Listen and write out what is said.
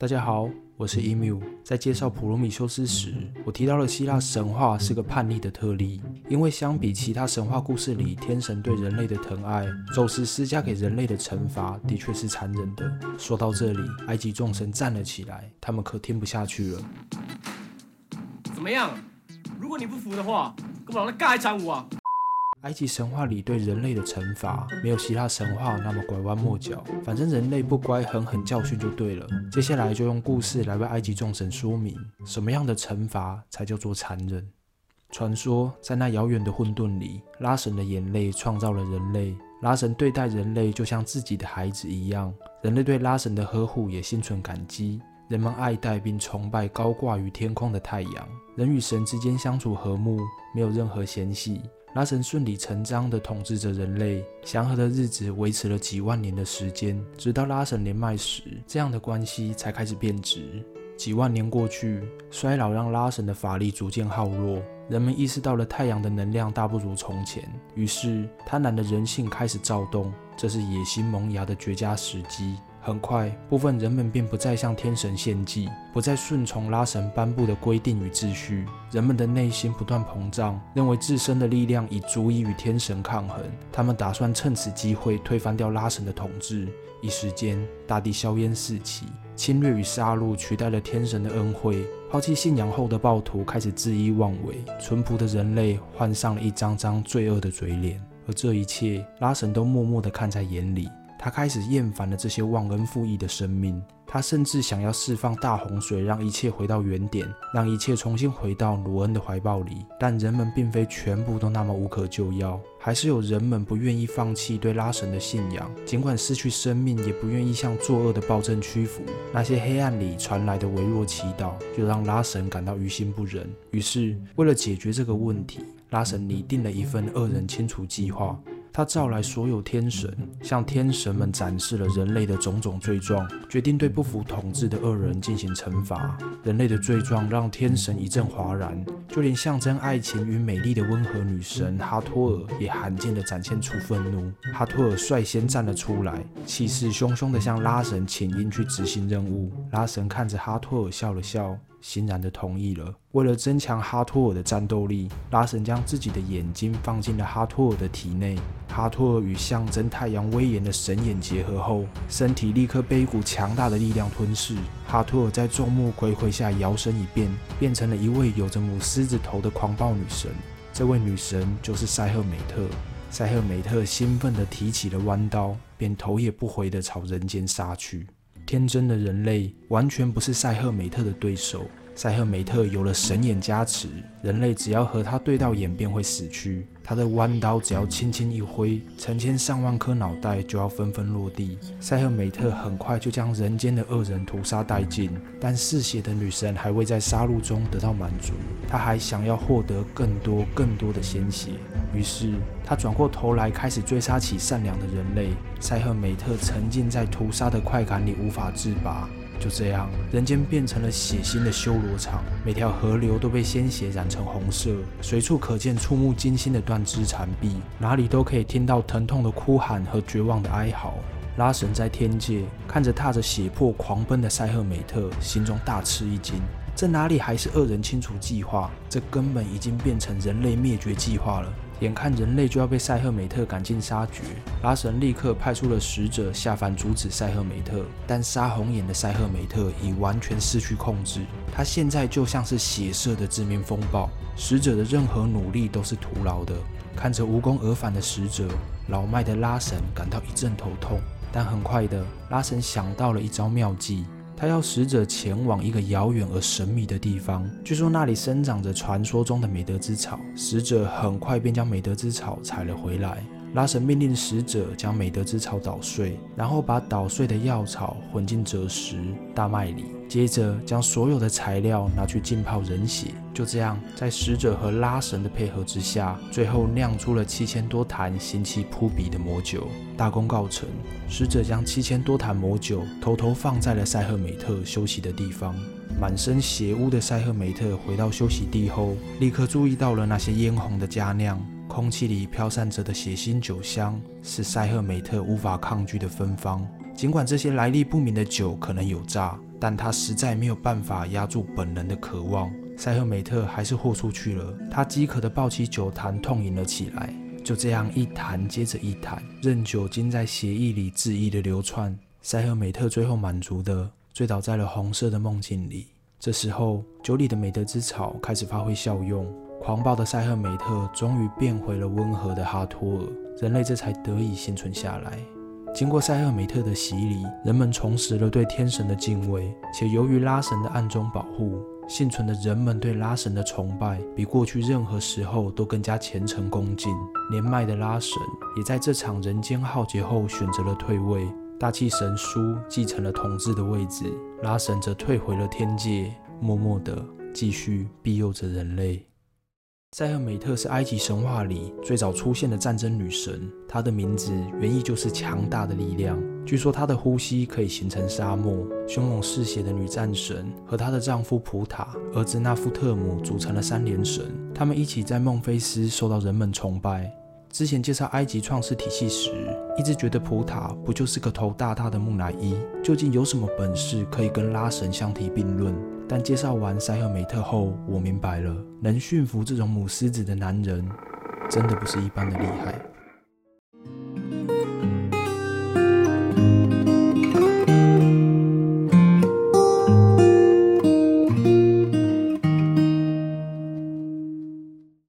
大家好，我是 Emu。在介绍普罗米修斯时，我提到了希腊神话是个叛逆的特例，因为相比其他神话故事里天神对人类的疼爱，宙斯施加给人类的惩罚的确是残忍的。说到这里，埃及众神站了起来，他们可听不下去了。怎么样？如果你不服的话，跟我来尬一场舞啊！埃及神话里对人类的惩罚没有希腊神话那么拐弯抹角，反正人类不乖，狠狠教训就对了。接下来就用故事来为埃及众神说明什么样的惩罚才叫做残忍。传说在那遥远的混沌里，拉神的眼泪创造了人类，拉神对待人类就像自己的孩子一样，人类对拉神的呵护也心存感激。人们爱戴并崇拜高挂于天空的太阳，人与神之间相处和睦，没有任何嫌隙。拉神顺理成章地统治着人类，祥和的日子维持了几万年的时间，直到拉神年迈时，这样的关系才开始变质。几万年过去，衰老让拉神的法力逐渐耗弱，人们意识到了太阳的能量大不如从前，于是贪婪的人性开始躁动，这是野心萌芽的绝佳时机。很快，部分人们便不再向天神献祭，不再顺从拉神颁布的规定与秩序。人们的内心不断膨胀，认为自身的力量已足以与天神抗衡。他们打算趁此机会推翻掉拉神的统治。一时间，大地硝烟四起，侵略与杀戮取代了天神的恩惠。抛弃信仰后的暴徒开始恣意妄为，淳朴的人类换上了一张张罪恶的嘴脸。而这一切，拉神都默默地看在眼里。他开始厌烦了这些忘恩负义的生命，他甚至想要释放大洪水，让一切回到原点，让一切重新回到罗恩的怀抱里。但人们并非全部都那么无可救药，还是有人们不愿意放弃对拉神的信仰，尽管失去生命，也不愿意向作恶的暴政屈服。那些黑暗里传来的微弱祈祷，就让拉神感到于心不忍。于是，为了解决这个问题，拉神拟定了一份恶人清除计划。他召来所有天神，向天神们展示了人类的种种罪状，决定对不服统治的恶人进行惩罚。人类的罪状让天神一阵哗然，就连象征爱情与美丽的温和女神哈托尔也罕见地展现出愤怒。哈托尔率先站了出来，气势汹汹地向拉神请缨去执行任务。拉神看着哈托尔笑了笑。欣然地同意了。为了增强哈托尔的战斗力，拉神将自己的眼睛放进了哈托尔的体内。哈托尔与象征太阳威严的神眼结合后，身体立刻被一股强大的力量吞噬。哈托尔在众目睽睽下摇身一变，变成了一位有着母狮子头的狂暴女神。这位女神就是塞赫美特。塞赫美特兴奋地提起了弯刀，便头也不回地朝人间杀去。天真的人类完全不是赛赫美特的对手。赛赫美特有了神眼加持，人类只要和他对到眼便会死去。他的弯刀只要轻轻一挥，成千上万颗脑袋就要纷纷落地。赛赫美特很快就将人间的恶人屠杀殆尽，但嗜血的女神还未在杀戮中得到满足，她还想要获得更多更多的鲜血。于是，她转过头来开始追杀起善良的人类。赛赫美特沉浸在屠杀的快感里无法自拔。就这样，人间变成了血腥的修罗场，每条河流都被鲜血染成红色，随处可见触目惊心的断肢残臂，哪里都可以听到疼痛的哭喊和绝望的哀嚎。拉神在天界看着踏着血泊狂奔的塞赫美特，心中大吃一惊。这哪里还是恶人清除计划？这根本已经变成人类灭绝计划了。眼看人类就要被赛赫美特赶尽杀绝，拉神立刻派出了使者下凡阻止赛赫美特。但杀红眼的赛赫美特已完全失去控制，他现在就像是血色的致命风暴，使者的任何努力都是徒劳的。看着无功而返的使者，老迈的拉神感到一阵头痛。但很快的，拉神想到了一招妙计。他要使者前往一个遥远而神秘的地方，据说那里生长着传说中的美德之草。使者很快便将美德之草采了回来。拉神命令使者将美德之草捣碎，然后把捣碎的药草混进赭石、大麦里，接着将所有的材料拿去浸泡人血。就这样，在使者和拉神的配合之下，最后酿出了七千多坛腥气扑鼻的魔酒。大功告成，使者将七千多坛魔酒偷偷放在了塞赫美特休息的地方。满身血污的塞赫美特回到休息地后，立刻注意到了那些嫣红的佳酿。空气里飘散着的血腥酒香，是塞赫美特无法抗拒的芬芳。尽管这些来历不明的酒可能有诈，但他实在没有办法压住本能的渴望。塞赫美特还是豁出去了，他饥渴地抱起酒坛，痛饮了起来。就这样一坛接着一坛，任酒精在血液里恣意的流窜。塞赫美特最后满足的醉倒在了红色的梦境里。这时候，酒里的美德之草开始发挥效用，狂暴的塞赫美特终于变回了温和的哈托尔，人类这才得以幸存下来。经过塞赫美特的洗礼，人们重拾了对天神的敬畏，且由于拉神的暗中保护，幸存的人们对拉神的崇拜比过去任何时候都更加虔诚恭敬。年迈的拉神也在这场人间浩劫后选择了退位，大气神书继承了统治的位置，拉神则退回了天界，默默地继续庇佑着人类。塞赫美特是埃及神话里最早出现的战争女神，她的名字原意就是强大的力量。据说她的呼吸可以形成沙漠。凶猛嗜血的女战神和她的丈夫普塔、儿子纳夫特姆组成了三连神，他们一起在孟菲斯受到人们崇拜。之前介绍埃及创世体系时，一直觉得普塔不就是个头大大的木乃伊？究竟有什么本事可以跟拉神相提并论？但介绍完塞赫梅特后，我明白了，能驯服这种母狮子的男人，真的不是一般的厉害。